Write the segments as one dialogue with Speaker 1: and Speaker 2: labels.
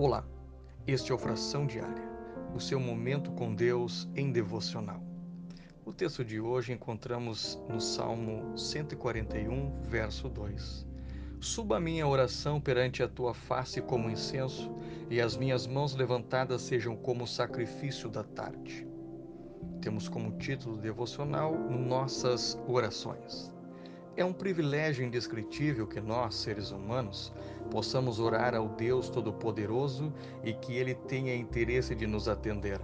Speaker 1: Olá, este é o Fração Diária, o seu momento com Deus em devocional. O texto de hoje encontramos no Salmo 141, verso 2. Suba a minha oração perante a tua face como incenso, e as minhas mãos levantadas sejam como sacrifício da tarde. Temos como título devocional Nossas Orações. É um privilégio indescritível que nós, seres humanos, possamos orar ao Deus Todo-Poderoso e que Ele tenha interesse de nos atender.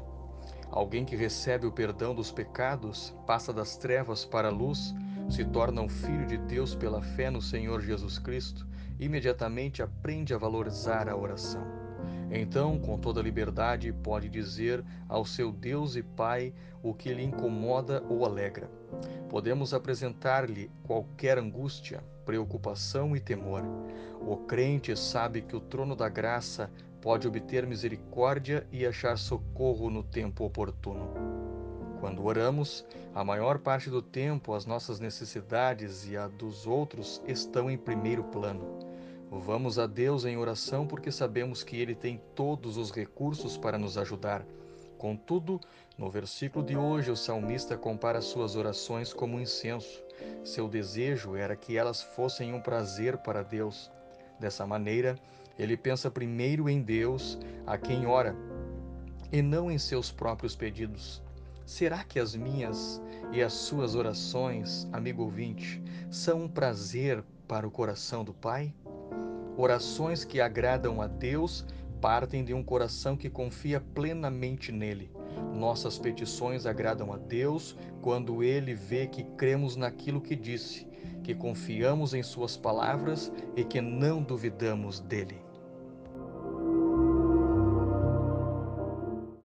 Speaker 1: Alguém que recebe o perdão dos pecados, passa das trevas para a luz, se torna um filho de Deus pela fé no Senhor Jesus Cristo, imediatamente aprende a valorizar a oração. Então, com toda liberdade, pode dizer ao seu Deus e Pai o que lhe incomoda ou alegra. Podemos apresentar-lhe qualquer angústia, preocupação e temor. O crente sabe que o trono da graça pode obter misericórdia e achar socorro no tempo oportuno. Quando oramos, a maior parte do tempo as nossas necessidades e a dos outros estão em primeiro plano. Vamos a Deus em oração porque sabemos que Ele tem todos os recursos para nos ajudar. Contudo, no versículo de hoje, o salmista compara suas orações como um incenso. Seu desejo era que elas fossem um prazer para Deus. Dessa maneira, ele pensa primeiro em Deus, a quem ora, e não em seus próprios pedidos. Será que as minhas e as suas orações, amigo ouvinte, são um prazer para o coração do Pai? Orações que agradam a Deus partem de um coração que confia plenamente nele. Nossas petições agradam a Deus quando ele vê que cremos naquilo que disse, que confiamos em Suas palavras e que não duvidamos dele.